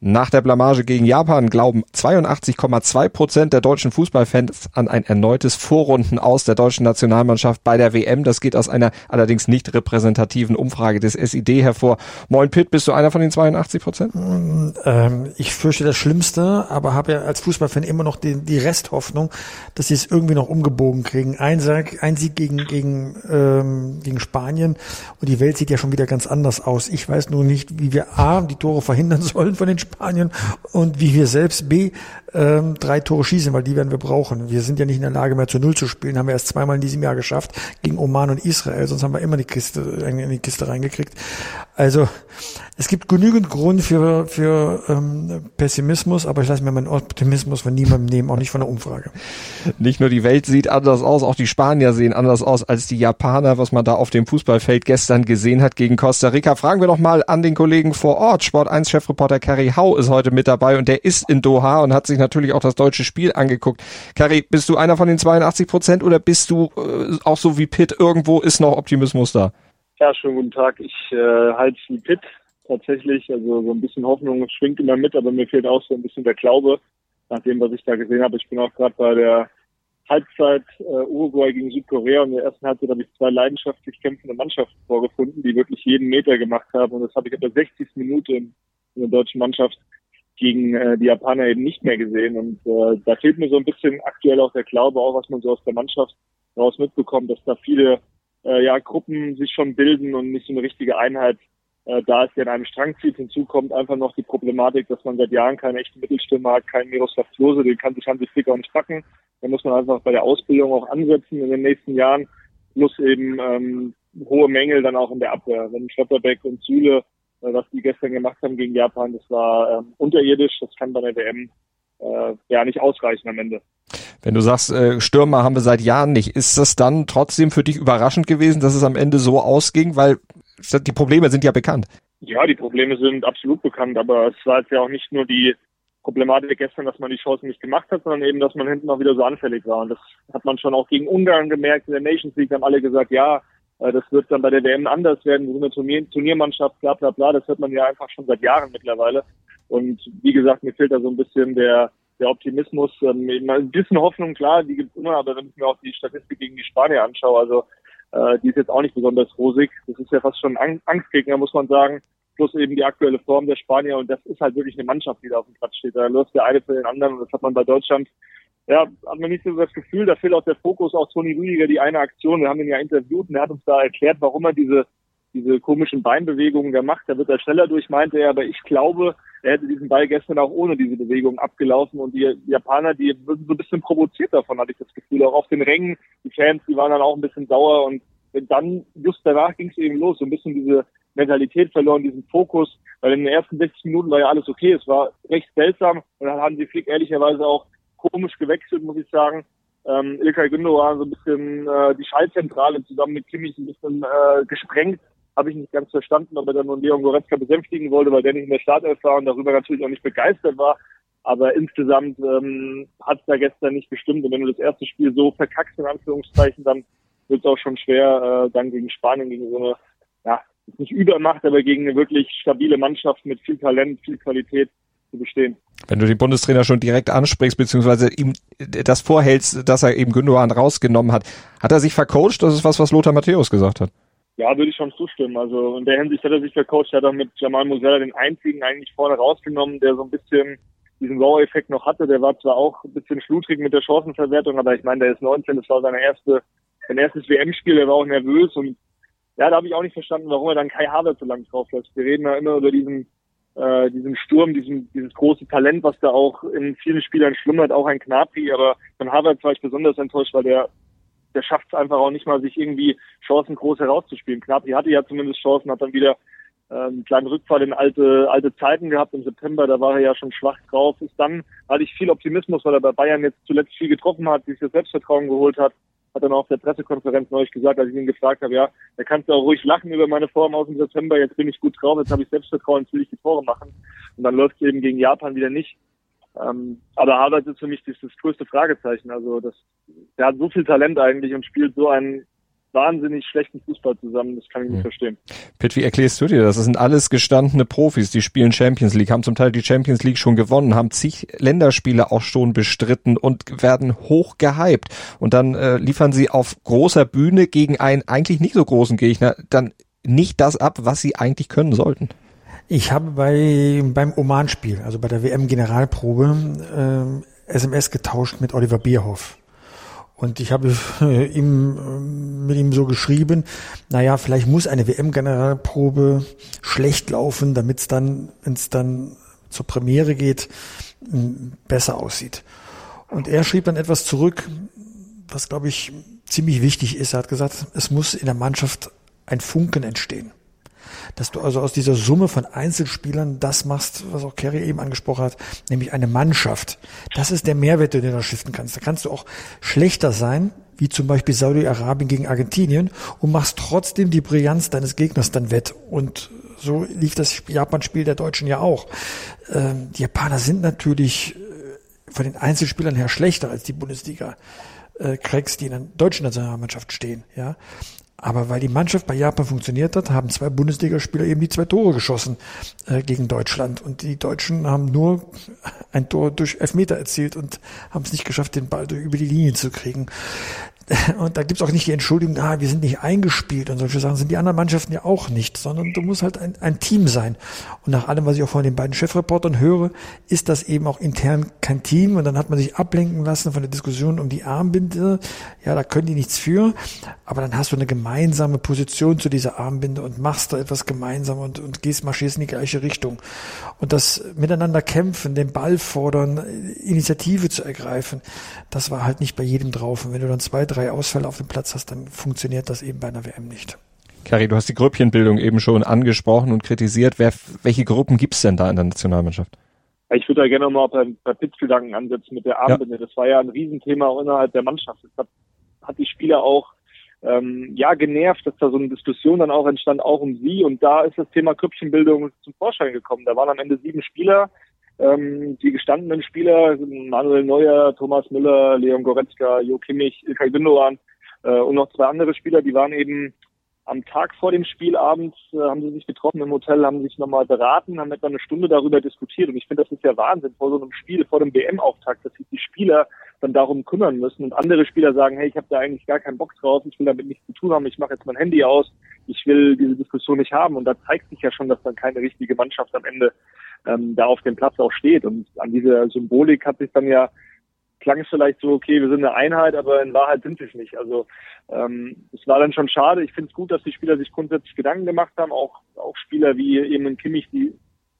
Nach der Blamage gegen Japan glauben 82,2 Prozent der deutschen Fußballfans an ein erneutes Vorrunden aus der deutschen Nationalmannschaft bei der WM. Das geht aus einer allerdings nicht repräsentativen Umfrage des SID hervor. Moin Pitt, bist du einer von den 82 Prozent? Ähm, ich fürchte das Schlimmste, aber habe ja als Fußballfan immer noch die, die Resthoffnung, dass sie es irgendwie noch umgebogen kriegen. Ein Sieg, ein Sieg gegen, gegen, ähm, gegen Spanien und die Welt sieht ja schon wieder ganz anders aus. Ich weiß nur nicht, wie wir A, die Tore verhindern sollen von den Spanien Spanien und wie wir selbst B ähm, drei Tore schießen, weil die werden wir brauchen. Wir sind ja nicht in der Lage mehr zu Null zu spielen, haben wir erst zweimal in diesem Jahr geschafft gegen Oman und Israel, sonst haben wir immer die Kiste in die Kiste reingekriegt. Also es gibt genügend Grund für, für ähm, Pessimismus, aber ich lasse mir meinen Optimismus von niemandem nehmen, auch nicht von der Umfrage. Nicht nur die Welt sieht anders aus, auch die Spanier sehen anders aus als die Japaner, was man da auf dem Fußballfeld gestern gesehen hat gegen Costa Rica. Fragen wir doch mal an den Kollegen vor Ort. Sport 1 Chefreporter Kerry Hau ist heute mit dabei und der ist in Doha und hat sich natürlich auch das deutsche Spiel angeguckt. Kerry, bist du einer von den 82 Prozent oder bist du äh, auch so wie Pitt irgendwo ist noch Optimismus da? Ja, schönen guten Tag. Ich äh, halte wie Pitt tatsächlich. Also so ein bisschen Hoffnung schwingt immer mit, aber mir fehlt auch so ein bisschen der Glaube nach dem, was ich da gesehen habe. Ich bin auch gerade bei der Halbzeit äh, Uruguay gegen Südkorea und in der ersten Halbzeit habe ich zwei leidenschaftlich kämpfende Mannschaften vorgefunden, die wirklich jeden Meter gemacht haben. Und das habe ich ab der 60. Minute in, in der deutschen Mannschaft gegen äh, die Japaner eben nicht mehr gesehen. Und äh, da fehlt mir so ein bisschen aktuell auch der Glaube, auch was man so aus der Mannschaft raus mitbekommt, dass da viele äh, ja, Gruppen sich schon bilden und nicht so eine richtige Einheit äh, da es ja in einem Strang zieht. Hinzu kommt einfach noch die Problematik, dass man seit Jahren keine echte Mittelstimme hat, keinen Miroslav Klose, den kann sich Hansi Flick auch nicht packen. Da muss man einfach bei der Ausbildung auch ansetzen in den nächsten Jahren, plus eben ähm, hohe Mängel dann auch in der Abwehr. Wenn Schotterbeck und Süle, äh, was die gestern gemacht haben gegen Japan, das war ähm, unterirdisch, das kann bei der WM äh, ja nicht ausreichen am Ende. Wenn du sagst, äh, Stürmer haben wir seit Jahren nicht, ist das dann trotzdem für dich überraschend gewesen, dass es am Ende so ausging? Weil die Probleme sind ja bekannt. Ja, die Probleme sind absolut bekannt, aber es war jetzt ja auch nicht nur die Problematik gestern, dass man die Chancen nicht gemacht hat, sondern eben, dass man hinten auch wieder so anfällig war. Und das hat man schon auch gegen Ungarn gemerkt. In der Nations League haben alle gesagt, ja, äh, das wird dann bei der WM anders werden. Sind eine Turnier Turniermannschaft, bla bla bla. Das hört man ja einfach schon seit Jahren mittlerweile. Und wie gesagt, mir fehlt da so ein bisschen der, der Optimismus. Ähm, ein bisschen Hoffnung, klar, die gibt's immer, aber wenn ich mir auch die Statistik gegen die Spanier anschaue, also äh, die ist jetzt auch nicht besonders rosig. Das ist ja fast schon ein Angstgegner, muss man sagen. Plus eben die aktuelle Form der Spanier. Und das ist halt wirklich eine Mannschaft, die da auf dem Platz steht. Da läuft der eine für den anderen. Und das hat man bei Deutschland ja, hat man nicht so das Gefühl, da fehlt auch der Fokus auf Toni Rüdiger, die eine Aktion. Wir haben ihn ja interviewt und er hat uns da erklärt, warum er diese, diese komischen Beinbewegungen da macht. Da wird er schneller durch, meinte er, aber ich glaube, er hätte diesen Ball gestern auch ohne diese Bewegung abgelaufen. Und die Japaner, die würden so ein bisschen provoziert davon, hatte ich das Gefühl. Auch auf den Rängen, die Fans, die waren dann auch ein bisschen sauer. Und dann, just danach ging es eben los, so ein bisschen diese Mentalität verloren, diesen Fokus, weil in den ersten 60 Minuten war ja alles okay, es war recht seltsam. Und dann haben sie Flick ehrlicherweise auch komisch gewechselt, muss ich sagen. Ähm, Ilkay Gündogan so ein bisschen äh, die Schallzentrale zusammen mit Kimmich ein bisschen äh, gesprengt habe ich nicht ganz verstanden, ob er dann nun Leon Goretzka besänftigen wollte, weil der nicht in der Startelf war und darüber natürlich auch nicht begeistert war. Aber insgesamt ähm, hat es da gestern nicht gestimmt. Und wenn du das erste Spiel so verkackst, in Anführungszeichen, dann wird es auch schon schwer, äh, dann gegen Spanien, gegen so eine, ja, nicht Übermacht, aber gegen eine wirklich stabile Mannschaft mit viel Talent, viel Qualität zu bestehen. Wenn du den Bundestrainer schon direkt ansprichst, beziehungsweise ihm das vorhältst, dass er eben Gündogan rausgenommen hat, hat er sich vercoacht? Das ist was, was Lothar Matthäus gesagt hat. Ja, würde ich schon zustimmen. Also in der Hinsicht hat er sich vercoacht. Er hat auch mit Jamal Musella den einzigen eigentlich vorne rausgenommen, der so ein bisschen diesen Wow-Effekt noch hatte. Der war zwar auch ein bisschen schludrig mit der Chancenverwertung, aber ich meine, der ist 19, das war seine erste, sein erstes WM-Spiel, der war auch nervös und ja, da habe ich auch nicht verstanden, warum er dann Kai Havertz so lange drauf lässt. Wir reden ja immer über diesen, äh, diesen Sturm, diesen, dieses große Talent, was da auch in vielen Spielern schlummert, auch ein Knapri, aber von Havertz war ich besonders enttäuscht, weil der der schafft es einfach auch nicht mal, sich irgendwie Chancen groß herauszuspielen. Knapri hatte ja zumindest Chancen, hat dann wieder ähm, einen kleinen Rückfall in alte, alte Zeiten gehabt im September, da war er ja schon schwach drauf. Ist dann, hatte ich viel Optimismus, weil er bei Bayern jetzt zuletzt viel getroffen hat, sich das Selbstvertrauen geholt hat. Hat dann auf der Pressekonferenz neulich gesagt, als ich ihn gefragt habe, ja, da kannst du auch ruhig lachen über meine Form aus dem September, jetzt bin ich gut drauf, jetzt habe ich Selbstvertrauen, jetzt will ich die Tore machen. Und dann läuft es eben gegen Japan wieder nicht. Ähm, aber Harvard ist für mich das, das größte Fragezeichen. Also das, der hat so viel Talent eigentlich und spielt so einen wahnsinnig schlechten Fußball zusammen. Das kann ich nicht hm. verstehen. Pitt, wie erklärst du dir das? Das sind alles gestandene Profis, die spielen Champions League, haben zum Teil die Champions League schon gewonnen, haben zig Länderspiele auch schon bestritten und werden hoch gehypt. Und dann äh, liefern sie auf großer Bühne gegen einen eigentlich nicht so großen Gegner dann nicht das ab, was sie eigentlich können sollten. Ich habe bei beim Oman-Spiel, also bei der WM-Generalprobe, äh, SMS getauscht mit Oliver Bierhoff. Und ich habe äh, ihm, äh, mit ihm so geschrieben, naja, vielleicht muss eine WM-Generalprobe schlecht laufen, damit es dann, wenn es dann zur Premiere geht, besser aussieht. Und er schrieb dann etwas zurück, was, glaube ich, ziemlich wichtig ist. Er hat gesagt, es muss in der Mannschaft ein Funken entstehen dass du also aus dieser Summe von Einzelspielern das machst, was auch Kerry eben angesprochen hat, nämlich eine Mannschaft. Das ist der Mehrwert, den du da stiften kannst. Da kannst du auch schlechter sein, wie zum Beispiel Saudi-Arabien gegen Argentinien und machst trotzdem die Brillanz deines Gegners dann wett. Und so lief das Japan-Spiel der Deutschen ja auch. Ähm, die Japaner sind natürlich äh, von den Einzelspielern her schlechter als die Bundesliga. Äh, Cracks, die in der deutschen Nationalmannschaft stehen, ja. Aber weil die Mannschaft bei Japan funktioniert hat, haben zwei Bundesligaspieler eben die zwei Tore geschossen äh, gegen Deutschland. Und die Deutschen haben nur ein Tor durch Elfmeter erzielt und haben es nicht geschafft, den Ball über die Linie zu kriegen. Und da gibt's auch nicht die Entschuldigung, ah, wir sind nicht eingespielt und solche Sachen sind die anderen Mannschaften ja auch nicht, sondern du musst halt ein, ein Team sein. Und nach allem, was ich auch von den beiden Chefreportern höre, ist das eben auch intern kein Team und dann hat man sich ablenken lassen von der Diskussion um die Armbinde. Ja, da können die nichts für, aber dann hast du eine gemeinsame Position zu dieser Armbinde und machst da etwas gemeinsam und, und gehst, marschierst in die gleiche Richtung. Und das miteinander kämpfen, den Ball fordern, Initiative zu ergreifen, das war halt nicht bei jedem drauf. Und wenn du dann zwei, drei drei Ausfälle auf dem Platz hast, dann funktioniert das eben bei einer WM nicht. Kari, du hast die Grüppchenbildung eben schon angesprochen und kritisiert. Wer, welche Gruppen gibt es denn da in der Nationalmannschaft? Ich würde da gerne mal bei, bei Pitzgedanken ansetzen mit der Armbinde. Ja. Das war ja ein Riesenthema innerhalb der Mannschaft. Das hat, hat die Spieler auch ähm, ja genervt, dass da so eine Diskussion dann auch entstand, auch um sie. Und da ist das Thema Grüppchenbildung zum Vorschein gekommen. Da waren am Ende sieben Spieler, ähm, die gestandenen Spieler, Manuel Neuer, Thomas Müller, Leon Goretzka, Jo Kimmich, Ilkay Gündogan äh, und noch zwei andere Spieler, die waren eben am Tag vor dem Spielabend äh, haben sie sich getroffen im Hotel, haben sich nochmal beraten, haben etwa eine Stunde darüber diskutiert. Und ich finde, das ist ja Wahnsinn vor so einem Spiel, vor dem WM-Auftakt, dass sich die Spieler dann darum kümmern müssen und andere Spieler sagen, hey, ich habe da eigentlich gar keinen Bock drauf, ich will damit nichts zu tun haben, ich mache jetzt mein Handy aus, ich will diese Diskussion nicht haben. Und da zeigt sich ja schon, dass dann keine richtige Mannschaft am Ende ähm, da auf dem Platz auch steht. Und an dieser Symbolik hat sich dann ja klang es vielleicht so, okay, wir sind eine Einheit, aber in Wahrheit sind wir es nicht. Also ähm, es war dann schon schade. Ich finde es gut, dass die Spieler sich grundsätzlich Gedanken gemacht haben. Auch auch Spieler wie eben in Kimmich, die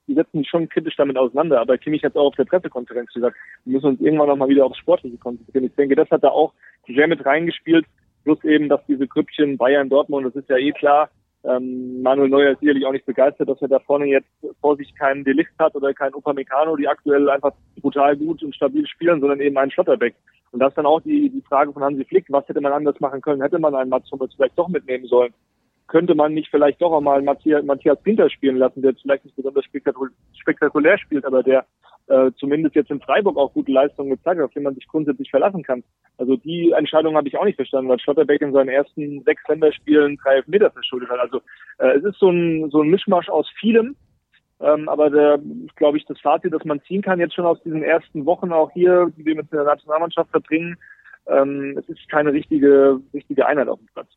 die setzen sich schon kritisch damit auseinander. Aber Kimmich hat auch auf der Pressekonferenz gesagt, wir müssen uns irgendwann nochmal wieder aufs Sportliche konzentrieren. Ich denke, das hat da auch sehr mit reingespielt. Plus eben, dass diese Grüppchen Bayern, Dortmund, das ist ja eh klar, ähm, Manuel Neuer ist sicherlich auch nicht begeistert, dass er da vorne jetzt vor sich keinen Delicht hat oder keinen Upamecano, die aktuell einfach brutal gut und stabil spielen, sondern eben einen Schlotterbeck. Und das ist dann auch die, die Frage von Hansi Flick, was hätte man anders machen können? Hätte man einen Mats Hummels vielleicht doch mitnehmen sollen? Könnte man nicht vielleicht doch einmal Matthias, Matthias Pinter spielen lassen, der vielleicht nicht besonders spektakulär spielt, aber der äh, zumindest jetzt in Freiburg auch gute Leistungen gezeigt hat, auf den man sich grundsätzlich verlassen kann. Also die Entscheidung habe ich auch nicht verstanden, weil Schlotterbeck in seinen ersten sechs Länderspielen drei Elfmeter verschuldet hat. Also äh, es ist so ein, so ein Mischmasch aus vielem. Ähm, aber der, glaube ich, das Fazit, das man ziehen kann jetzt schon aus diesen ersten Wochen auch hier, die wir mit der Nationalmannschaft verbringen, ähm, es ist keine richtige, richtige Einheit auf dem Platz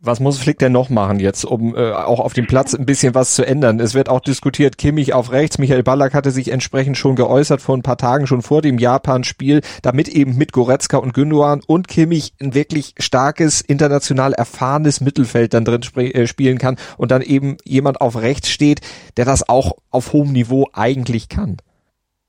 was muss Flick denn noch machen jetzt, um äh, auch auf dem Platz ein bisschen was zu ändern? Es wird auch diskutiert, Kimmich auf rechts, Michael Ballack hatte sich entsprechend schon geäußert vor ein paar Tagen, schon vor dem Japan-Spiel, damit eben mit Goretzka und Gündogan und Kimmich ein wirklich starkes, international erfahrenes Mittelfeld dann drin sp äh, spielen kann und dann eben jemand auf rechts steht, der das auch auf hohem Niveau eigentlich kann.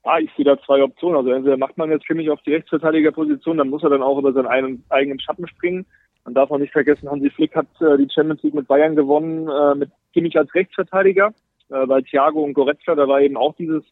Ah, ich sehe da zwei Optionen. Also entweder macht man jetzt Kimmich auf die Rechtsverteidigerposition, dann muss er dann auch über seinen eigenen Schatten springen man darf auch nicht vergessen, Hansi Flick hat äh, die Champions League mit Bayern gewonnen, äh, mit Kimmich als Rechtsverteidiger, äh, weil Thiago und Goretzka, da war eben auch dieses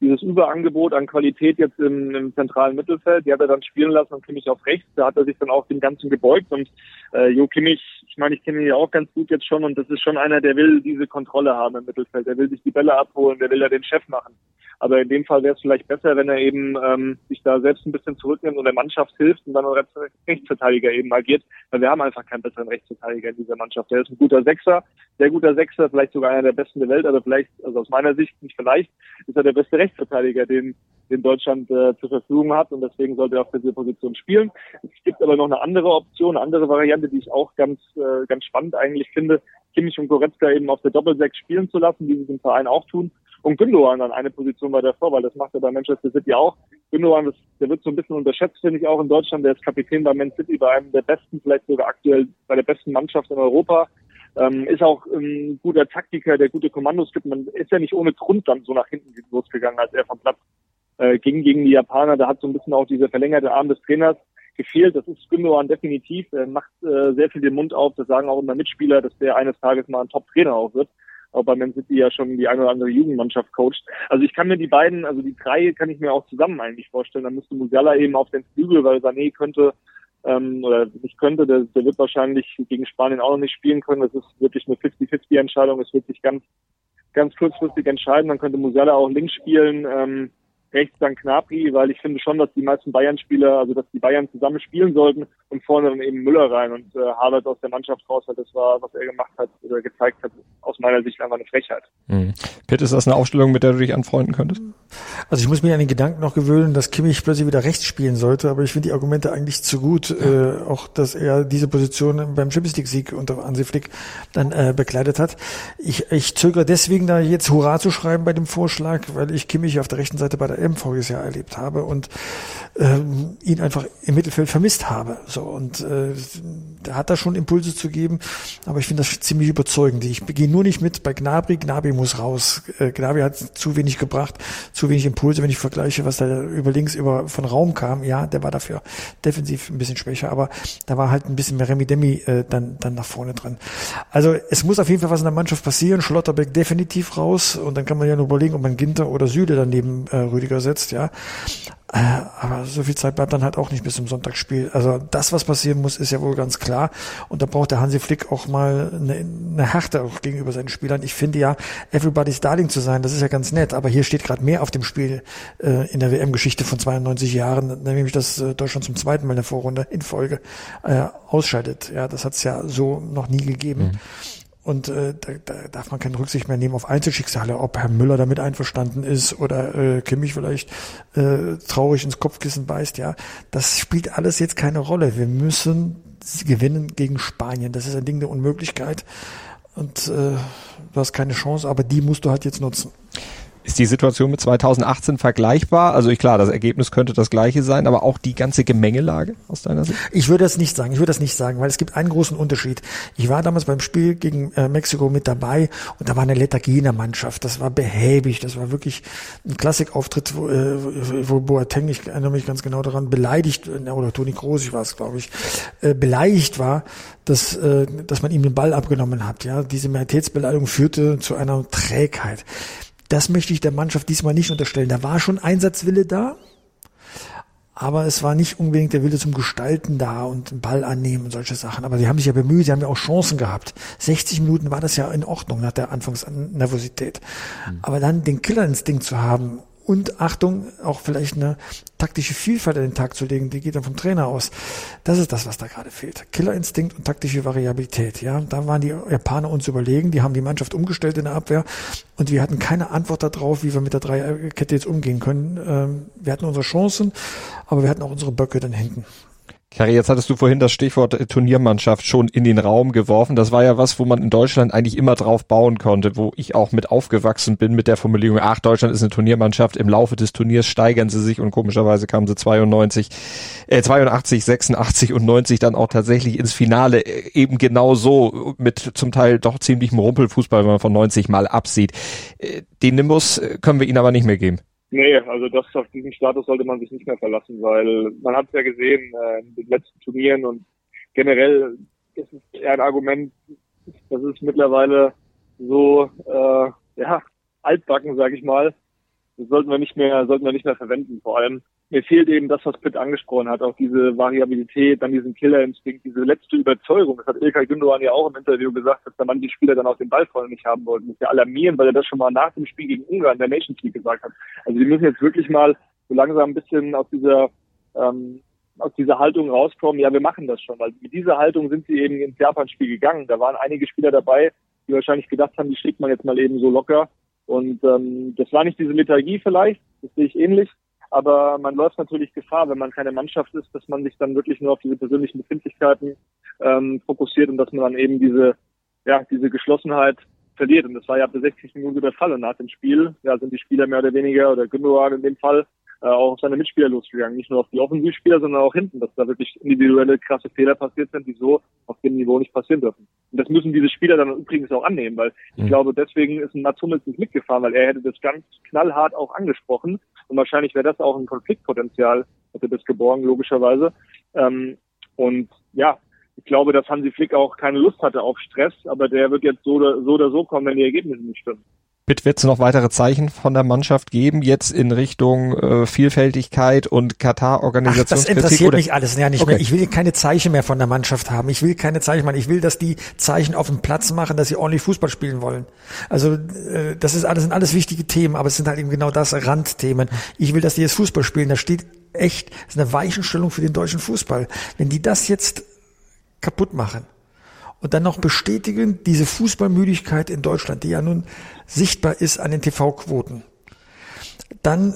dieses Überangebot an Qualität jetzt im, im zentralen Mittelfeld, die hat er dann spielen lassen und Kimmich auf rechts. Da hat er sich dann auch dem Ganzen gebeugt und äh, Jo Kimmich, ich meine, ich kenne ihn ja auch ganz gut jetzt schon und das ist schon einer, der will diese Kontrolle haben im Mittelfeld. Der will sich die Bälle abholen, der will ja den Chef machen. Aber in dem Fall wäre es vielleicht besser, wenn er eben ähm, sich da selbst ein bisschen zurücknimmt und der Mannschaft hilft und dann als Rechtsverteidiger eben agiert. Weil wir haben einfach keinen besseren Rechtsverteidiger in dieser Mannschaft. Der ist ein guter Sechser, sehr guter Sechser, vielleicht sogar einer der besten der Welt, aber vielleicht, also aus meiner Sicht nicht vielleicht, ist er der beste Rechtsverteidiger, den, den Deutschland äh, zur Verfügung hat und deswegen sollte er auf dieser Position spielen. Es gibt aber noch eine andere Option, eine andere Variante, die ich auch ganz, äh, ganz spannend eigentlich finde, Kimmich und Goretzka eben auf der Doppelsechs spielen zu lassen, wie sie es im Verein auch tun und Gündogan dann eine Position weiter vor, weil das macht er bei Manchester City auch. Gündogan, das, der wird so ein bisschen unterschätzt, finde ich auch in Deutschland. Der ist Kapitän bei Man City, bei einem der besten, vielleicht sogar aktuell bei der besten Mannschaft in Europa. Ähm, ist auch ein guter Taktiker, der gute Kommandos gibt. Man ist ja nicht ohne Grund dann so nach hinten losgegangen, als er vom Platz äh, ging gegen die Japaner. Da hat so ein bisschen auch dieser verlängerte Arm des Trainers gefehlt. Das ist Gündogan definitiv. Er macht äh, sehr viel den Mund auf. Das sagen auch immer Mitspieler, dass der eines Tages mal ein Top-Trainer auch wird auch bei Man City ja schon die eine oder andere Jugendmannschaft coacht. Also ich kann mir die beiden, also die drei kann ich mir auch zusammen eigentlich vorstellen. Dann müsste Musiala eben auf den Flügel, weil Sané könnte ähm, oder nicht könnte, der, der wird wahrscheinlich gegen Spanien auch noch nicht spielen können. Das ist wirklich eine 50-50 Entscheidung. Es wird sich ganz, ganz kurzfristig entscheiden. Dann könnte Musiala auch links spielen. Ähm, rechts dann Knapri, weil ich finde schon, dass die meisten Bayern-Spieler, also dass die Bayern zusammen spielen sollten und vorne dann eben Müller rein und äh, Harvard aus der Mannschaft raus, weil das war, was er gemacht hat oder gezeigt hat, aus meiner Sicht einfach eine Frechheit. Mhm. Pitt, ist das eine Aufstellung, mit der du dich anfreunden könntest? Also ich muss mich an den Gedanken noch gewöhnen, dass Kimmich plötzlich wieder rechts spielen sollte, aber ich finde die Argumente eigentlich zu gut, ja. äh, auch dass er diese Position beim Champions League Sieg unter Hansi Flick dann äh, bekleidet hat. Ich, ich zögere deswegen da jetzt Hurra zu schreiben bei dem Vorschlag, weil ich Kimmich auf der rechten Seite bei der EM voriges Jahr erlebt habe und ähm, ihn einfach im Mittelfeld vermisst habe. So und äh, da hat er schon Impulse zu geben, aber ich finde das ziemlich überzeugend. Ich gehe nur nicht mit bei Gnabry. Gnabry muss raus. Äh, Gnabry hat zu wenig gebracht, zu wenig Impulse, wenn ich vergleiche, was da über links über von Raum kam. Ja, der war dafür defensiv ein bisschen schwächer, aber da war halt ein bisschen mehr Remi Demi äh, dann dann nach vorne dran. Also es muss auf jeden Fall was in der Mannschaft passieren. Schlotterbeck definitiv raus und dann kann man ja nur überlegen, ob man Ginter oder Süde daneben äh, Rüdiger setzt, ja. Äh, aber so viel Zeit bleibt dann halt auch nicht bis zum Sonntagsspiel. Also das, was passieren muss, ist ja wohl ganz klar. Und da braucht der Hansi Flick auch mal eine, eine Härte auch gegenüber seinen Spielern. Ich finde ja, everybody's darling zu sein, das ist ja ganz nett. Aber hier steht gerade mehr auf dem Spiel äh, in der WM-Geschichte von 92 Jahren, nämlich dass äh, Deutschland zum zweiten Mal in der Vorrunde in Folge äh, ausscheidet. Ja, das hat es ja so noch nie gegeben. Mhm. Und äh, da, da darf man keine Rücksicht mehr nehmen auf Einzelschicksale, ob Herr Müller damit einverstanden ist oder äh, Kimmich vielleicht äh, traurig ins Kopfkissen beißt. Ja, das spielt alles jetzt keine Rolle. Wir müssen gewinnen gegen Spanien. Das ist ein Ding der Unmöglichkeit. Und äh, du hast keine Chance, aber die musst du halt jetzt nutzen. Ist die Situation mit 2018 vergleichbar? Also ich klar, das Ergebnis könnte das gleiche sein, aber auch die ganze Gemengelage aus deiner Sicht? Ich würde das nicht sagen. Ich würde das nicht sagen, weil es gibt einen großen Unterschied. Ich war damals beim Spiel gegen äh, Mexiko mit dabei und da war eine Lethargie in der Mannschaft. Das war behäbig. Das war wirklich ein Klassikauftritt, wo, äh, wo Boateng, ich erinnere mich ganz genau daran, beleidigt, äh, oder Toni Kroos, ich war es, glaube ich, äh, beleidigt war, dass, äh, dass man ihm den Ball abgenommen hat. Ja, diese Majestätsbeleidigung führte zu einer Trägheit. Das möchte ich der Mannschaft diesmal nicht unterstellen. Da war schon Einsatzwille da, aber es war nicht unbedingt der Wille zum Gestalten da und den Ball annehmen und solche Sachen. Aber sie haben sich ja bemüht, sie haben ja auch Chancen gehabt. 60 Minuten war das ja in Ordnung nach der Anfangsnervosität. Mhm. Aber dann den Killerinstinkt zu haben und Achtung, auch vielleicht eine taktische Vielfalt an den Tag zu legen, die geht dann vom Trainer aus. Das ist das, was da gerade fehlt. Killerinstinkt und taktische Variabilität. Ja, da waren die Japaner uns überlegen, die haben die Mannschaft umgestellt in der Abwehr und wir hatten keine Antwort darauf, wie wir mit der Dreierkette jetzt umgehen können. Ähm, wir hatten unsere Chancen, aber wir hatten auch unsere Böcke dann hinten. Kari, jetzt hattest du vorhin das Stichwort äh, Turniermannschaft schon in den Raum geworfen. Das war ja was, wo man in Deutschland eigentlich immer drauf bauen konnte, wo ich auch mit aufgewachsen bin mit der Formulierung, ach, Deutschland ist eine Turniermannschaft, im Laufe des Turniers steigern sie sich und komischerweise kamen sie 92, äh, 82, 86 und 90 dann auch tatsächlich ins Finale, äh, eben genau so mit zum Teil doch ziemlichem Rumpelfußball, wenn man von 90 mal absieht. Äh, den Nimbus können wir ihnen aber nicht mehr geben. Nee, also das auf diesen Status sollte man sich nicht mehr verlassen, weil man hat es ja gesehen äh, in den letzten Turnieren und generell ist es eher ein Argument, das ist mittlerweile so äh, ja altbacken, sage ich mal, Das sollten wir nicht mehr, sollten wir nicht mehr verwenden. Vor allem, mir fehlt eben das, was Pitt angesprochen hat, auch diese Variabilität, dann diesen Killerinstinkt, diese letzte Überzeugung. Das hat Ilkay Gündogan ja auch im Interview gesagt, dass da manche Spieler dann auch den Ball vorne nicht haben wollten. Das ist ja alarmierend, weil er das schon mal nach dem Spiel gegen Ungarn der Nations League gesagt hat. Also die müssen jetzt wirklich mal so langsam ein bisschen aus dieser, ähm, aus dieser Haltung rauskommen, ja, wir machen das schon, weil mit dieser Haltung sind sie eben ins Japan-Spiel gegangen. Da waren einige Spieler dabei, die wahrscheinlich gedacht haben, die schlägt man jetzt mal eben so locker. Und ähm, das war nicht diese Lethargie vielleicht, das sehe ich ähnlich, aber man läuft natürlich Gefahr, wenn man keine Mannschaft ist, dass man sich dann wirklich nur auf diese persönlichen Befindlichkeiten ähm, fokussiert und dass man dann eben diese, ja, diese Geschlossenheit verliert. Und das war ja ab der 60 Minuten der Fall. Und nach dem Spiel ja, sind die Spieler mehr oder weniger, oder Gündogan in dem Fall, äh, auch auf seine Mitspieler losgegangen. Nicht nur auf die Offensivspieler, sondern auch hinten, dass da wirklich individuelle krasse Fehler passiert sind, die so auf dem Niveau nicht passieren dürfen. Und das müssen diese Spieler dann übrigens auch annehmen, weil ich mhm. glaube, deswegen ist ein Mats Hummels nicht mitgefahren, weil er hätte das ganz knallhart auch angesprochen. Und wahrscheinlich wäre das auch ein Konfliktpotenzial, hätte das geborgen, logischerweise. Ähm, und ja, ich glaube, dass Hansi Flick auch keine Lust hatte auf Stress, aber der wird jetzt so oder so, oder so kommen, wenn die Ergebnisse nicht stimmen. Bitte wird es noch weitere Zeichen von der Mannschaft geben, jetzt in Richtung äh, Vielfältigkeit und Katar-Organisationskritik? Das interessiert oder? mich alles ja nicht okay. mehr. Ich will keine Zeichen mehr von der Mannschaft haben. Ich will keine Zeichen machen. Ich will, dass die Zeichen auf dem Platz machen, dass sie ordentlich Fußball spielen wollen. Also äh, das ist alles, sind alles wichtige Themen, aber es sind halt eben genau das Randthemen. Ich will, dass die jetzt Fußball spielen. Da steht echt, das ist eine Weichenstellung für den deutschen Fußball. Wenn die das jetzt kaputt machen, und dann noch bestätigen, diese Fußballmüdigkeit in Deutschland, die ja nun sichtbar ist an den TV-Quoten, dann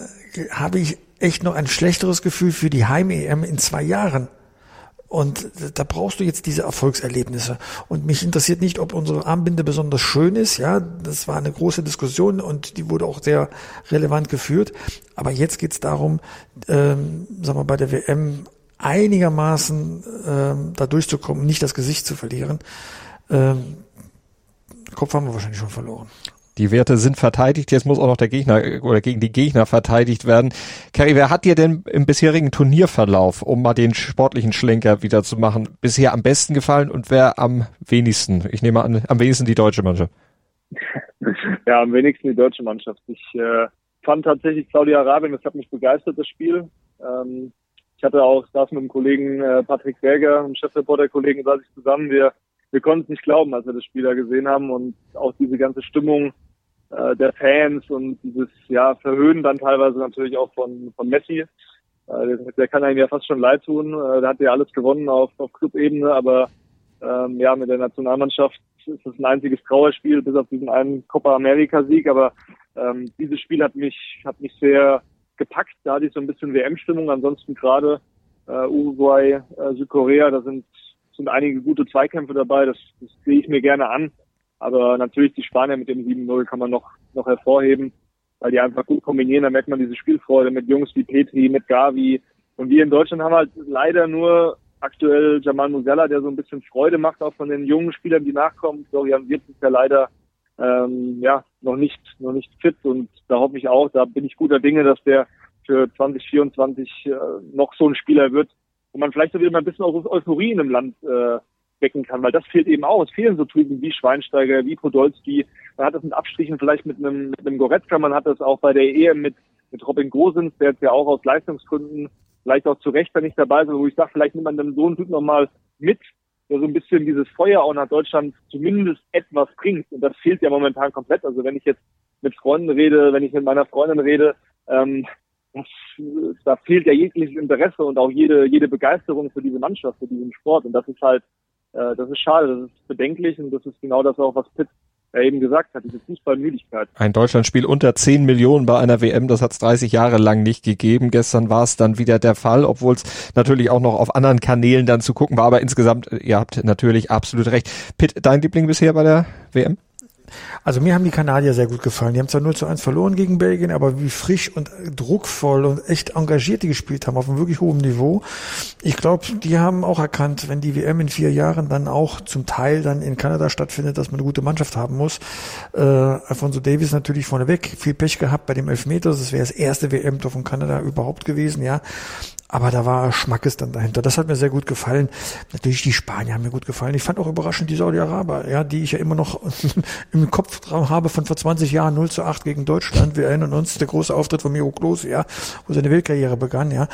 habe ich echt noch ein schlechteres Gefühl für die Heim-EM in zwei Jahren. Und da brauchst du jetzt diese Erfolgserlebnisse. Und mich interessiert nicht, ob unsere Armbinde besonders schön ist. Ja, das war eine große Diskussion und die wurde auch sehr relevant geführt. Aber jetzt geht es darum, ähm, sagen wir bei der WM einigermaßen ähm, da durchzukommen, nicht das Gesicht zu verlieren. Ähm, Kopf haben wir wahrscheinlich schon verloren. Die Werte sind verteidigt, jetzt muss auch noch der Gegner oder gegen die Gegner verteidigt werden. Kerry, wer hat dir denn im bisherigen Turnierverlauf, um mal den sportlichen Schlenker wieder zu machen, bisher am besten gefallen und wer am wenigsten? Ich nehme an, am wenigsten die deutsche Mannschaft. Ja, am wenigsten die deutsche Mannschaft. Ich äh, fand tatsächlich Saudi-Arabien, das hat mich begeistert, das Spiel. Ähm, ich hatte auch, saß mit dem Kollegen äh, Patrick Berger, dem Chefreporter-Kollegen, saß ich zusammen. Wir, wir konnten es nicht glauben, als wir das Spiel da gesehen haben und auch diese ganze Stimmung äh, der Fans und dieses ja Verhöhnen dann teilweise natürlich auch von, von Messi. Äh, der, kann einem ja fast schon leid tun. Äh, der hat ja alles gewonnen auf, auf Clubebene, aber ähm, ja, mit der Nationalmannschaft ist es ein einziges Trauerspiel, bis auf diesen einen Copa America Sieg. Aber ähm, dieses Spiel hat mich, hat mich sehr gepackt. Da hatte ich so ein bisschen WM-Stimmung. Ansonsten gerade äh, Uruguay, äh, Südkorea, da sind, sind einige gute Zweikämpfe dabei. Das, das sehe ich mir gerne an. Aber natürlich die Spanier mit dem 7-0 kann man noch, noch hervorheben, weil die einfach gut kombinieren. Da merkt man diese Spielfreude mit Jungs wie Petri, mit Gavi. Und wir in Deutschland haben halt leider nur aktuell Jamal Musiala, der so ein bisschen Freude macht, auch von den jungen Spielern, die nachkommen. Florian Wirtz ist ja leider ähm, ja, noch nicht, noch nicht fit und da hoffe ich auch, da bin ich guter Dinge, dass der für 2024 äh, noch so ein Spieler wird, wo man vielleicht so wieder mal ein bisschen Euphorie in dem Land äh, wecken kann, weil das fehlt eben auch. Es fehlen so Typen wie Schweinsteiger, wie Podolski. Man hat das in Abstrichen vielleicht mit einem, mit einem Goretzka, man hat das auch bei der EM mit, mit Robin Gosens, der jetzt ja auch aus Leistungsgründen vielleicht auch zu Recht da nicht dabei ist, wo ich sage, vielleicht nimmt man dann so einen Typ nochmal mit, der so ein bisschen dieses Feuer auch nach Deutschland zumindest etwas bringt. Und das fehlt ja momentan komplett. Also wenn ich jetzt mit Freunden rede, wenn ich mit meiner Freundin rede, ähm, da fehlt ja jegliches Interesse und auch jede, jede Begeisterung für diese Mannschaft, für diesen Sport. Und das ist halt, äh, das ist schade, das ist bedenklich und das ist genau das auch, was Pitt er eben gesagt hat, diese Fußballmüdigkeit. Ein Deutschlandspiel unter 10 Millionen bei einer WM, das hat es 30 Jahre lang nicht gegeben. Gestern war es dann wieder der Fall, obwohl es natürlich auch noch auf anderen Kanälen dann zu gucken war. Aber insgesamt, ihr habt natürlich absolut recht. Pitt, dein Liebling bisher bei der WM? Also mir haben die Kanadier sehr gut gefallen. Die haben zwar 0 zu 1 verloren gegen Belgien, aber wie frisch und druckvoll und echt engagiert die gespielt haben, auf einem wirklich hohen Niveau. Ich glaube, die haben auch erkannt, wenn die WM in vier Jahren dann auch zum Teil dann in Kanada stattfindet, dass man eine gute Mannschaft haben muss. Äh, Alfonso Davis natürlich vorneweg, viel Pech gehabt bei dem Elfmeter. Das wäre das erste WM-Tor von Kanada überhaupt gewesen, ja. Aber da war Schmackes dann dahinter. Das hat mir sehr gut gefallen. Natürlich die Spanier haben mir gut gefallen. Ich fand auch überraschend die Saudi-Araber, ja, die ich ja immer noch im Kopf habe von vor 20 Jahren 0 zu 8 gegen Deutschland. Wir erinnern uns, der große Auftritt von Miro Klose, ja, wo seine Weltkarriere begann, ja.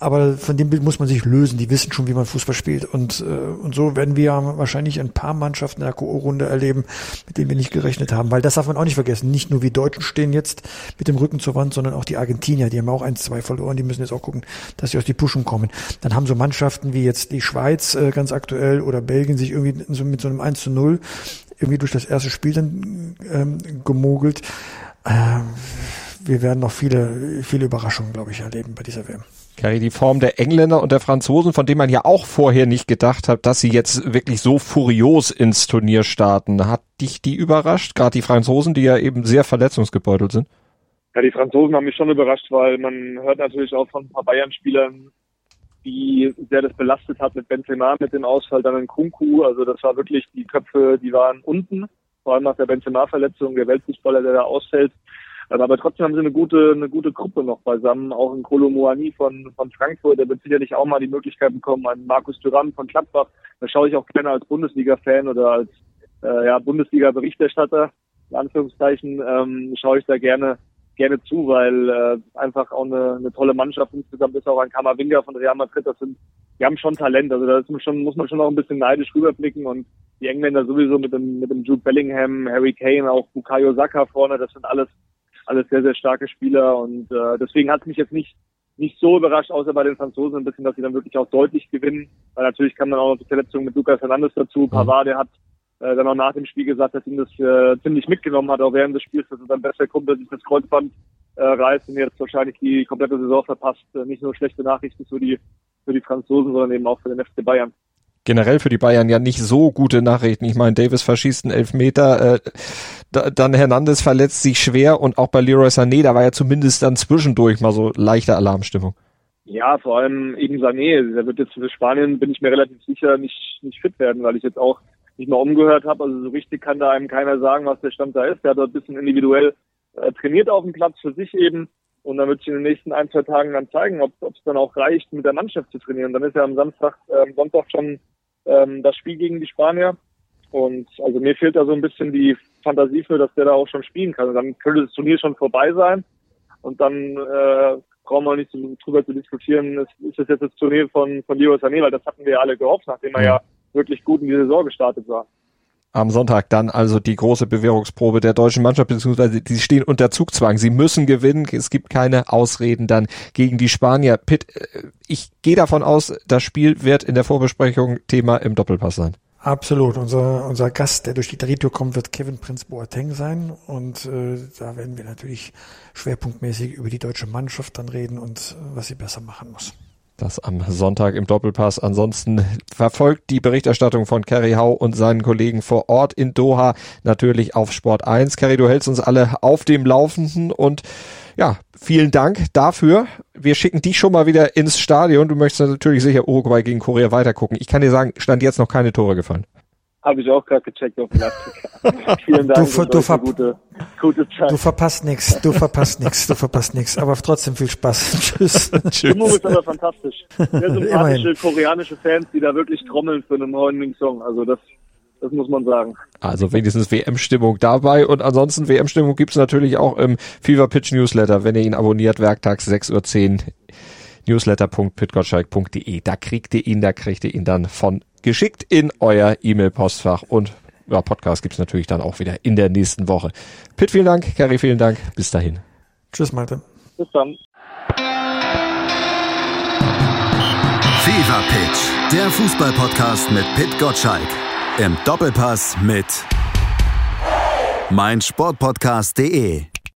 Aber von dem Bild muss man sich lösen. Die wissen schon, wie man Fußball spielt. Und, äh, und so werden wir wahrscheinlich ein paar Mannschaften in der Ko-Runde erleben, mit denen wir nicht gerechnet haben. Weil das darf man auch nicht vergessen. Nicht nur wir Deutschen stehen jetzt mit dem Rücken zur Wand, sondern auch die Argentinier. Die haben auch ein, zwei verloren. Die müssen jetzt auch gucken, dass sie aus die Puschen kommen. Dann haben so Mannschaften wie jetzt die Schweiz äh, ganz aktuell oder Belgien sich irgendwie so mit so einem 1 zu 0 irgendwie durch das erste Spiel dann ähm, gemogelt. Ähm, wir werden noch viele, viele Überraschungen, glaube ich, erleben bei dieser WM. Kari, die Form der Engländer und der Franzosen, von denen man ja auch vorher nicht gedacht hat, dass sie jetzt wirklich so furios ins Turnier starten. Hat dich die überrascht? Gerade die Franzosen, die ja eben sehr verletzungsgebeutelt sind? Ja, die Franzosen haben mich schon überrascht, weil man hört natürlich auch von ein paar Bayern-Spielern, wie sehr das belastet hat mit Benzema, mit dem Ausfall, dann in Kunku. Also das war wirklich, die Köpfe, die waren unten, vor allem nach der Benzema-Verletzung, der Weltfußballer, der da ausfällt. Ähm, aber trotzdem haben sie eine gute, eine gute Gruppe noch beisammen. Auch ein Kolo Moani von, von Frankfurt, der wird sicherlich auch mal die Möglichkeit bekommen. Ein Markus Thuram von Gladbach. Da schaue ich auch gerne als Bundesliga-Fan oder als äh, ja, Bundesliga-Berichterstatter, in Anführungszeichen, ähm, schaue ich da gerne gerne zu, weil äh, einfach auch eine, eine tolle Mannschaft insgesamt ist auch ein Kamavinga von Real Madrid. Das sind, die haben schon Talent. Also da schon, muss man schon auch ein bisschen neidisch rüberblicken und die Engländer sowieso mit dem mit dem Jude Bellingham, Harry Kane, auch Bukayo Saka vorne. Das sind alles alles sehr sehr starke Spieler und äh, deswegen hat mich jetzt nicht nicht so überrascht, außer bei den Franzosen ein bisschen, dass sie dann wirklich auch deutlich gewinnen. Weil natürlich kam dann auch noch die Verletzung mit Lucas Hernandez dazu. Mhm. Pavard, der hat äh, dann auch nach dem Spiel gesagt, dass ihm das äh, ziemlich mitgenommen hat, auch während des Spiels, dass er dann besser Kumpel sich das Kreuzband äh, reißt und jetzt wahrscheinlich die komplette Saison verpasst. Äh, nicht nur schlechte Nachrichten für die, für die Franzosen, sondern eben auch für den FC Bayern generell für die Bayern ja nicht so gute Nachrichten. Ich meine, Davis verschießt einen Elfmeter, äh, da, dann Hernandez verletzt sich schwer und auch bei Leroy Sané, da war ja zumindest dann zwischendurch mal so leichte Alarmstimmung. Ja, vor allem eben Sané. Der wird jetzt für Spanien, bin ich mir relativ sicher, nicht, nicht fit werden, weil ich jetzt auch nicht mal umgehört habe. Also so richtig kann da einem keiner sagen, was der Stand da ist. Der hat dort ein bisschen individuell äh, trainiert auf dem Platz für sich eben. Und dann wird sich in den nächsten ein, zwei Tagen dann zeigen, ob es dann auch reicht, mit der Mannschaft zu trainieren. Dann ist ja am Samstag, äh, Sonntag schon ähm, das Spiel gegen die Spanier. Und also mir fehlt da so ein bisschen die Fantasie für, dass der da auch schon spielen kann. Und dann könnte das Turnier schon vorbei sein. Und dann äh, brauchen wir nicht drüber zu diskutieren, ist, ist das jetzt das Turnier von, von Leo Sané, weil das hatten wir ja alle gehofft, nachdem er ja wirklich gut in die Saison gestartet war. Am Sonntag dann also die große Bewährungsprobe der deutschen Mannschaft, beziehungsweise die stehen unter Zugzwang. Sie müssen gewinnen. Es gibt keine Ausreden dann gegen die Spanier. Pitt, äh, ich gehe davon aus, das Spiel wird in der Vorbesprechung Thema im Doppelpass sein. Absolut. Unser, unser Gast, der durch die Drehtür kommt, wird Kevin Prinz Boateng sein. Und äh, da werden wir natürlich schwerpunktmäßig über die deutsche Mannschaft dann reden und äh, was sie besser machen muss. Das am Sonntag im Doppelpass. Ansonsten verfolgt die Berichterstattung von Kerry Hau und seinen Kollegen vor Ort in Doha natürlich auf Sport 1. Kerry, du hältst uns alle auf dem Laufenden und ja, vielen Dank dafür. Wir schicken dich schon mal wieder ins Stadion. Du möchtest natürlich sicher Uruguay gegen Korea weitergucken. Ich kann dir sagen, stand jetzt noch keine Tore gefallen. Habe ich auch gerade gecheckt auf dem Vielen Dank. Du, du, ver gute, gute Zeit. du verpasst nichts, du verpasst nichts, du verpasst nichts. Aber trotzdem viel Spaß. Tschüss. Tschüss. Stimmung ist aber fantastisch. Sehr sympathische koreanische Fans, die da wirklich trommeln für einen neuen Song. Also das, das muss man sagen. Also wenigstens WM-Stimmung dabei. Und ansonsten WM-Stimmung gibt's natürlich auch im Fever Pitch Newsletter, wenn ihr ihn abonniert, werktags 6.10 Uhr newsletter.pitgottschalk.de. Da kriegt ihr ihn, da kriegt ihr ihn dann von geschickt in euer E-Mail-Postfach und ja, Podcast gibt's natürlich dann auch wieder in der nächsten Woche. Pitt, vielen Dank. Kerry, vielen Dank. Bis dahin. Tschüss, Malte. Bis dann. Fever Pitch, der Fußballpodcast mit Pitt Gottschalk. Im Doppelpass mit meinsportpodcast.de.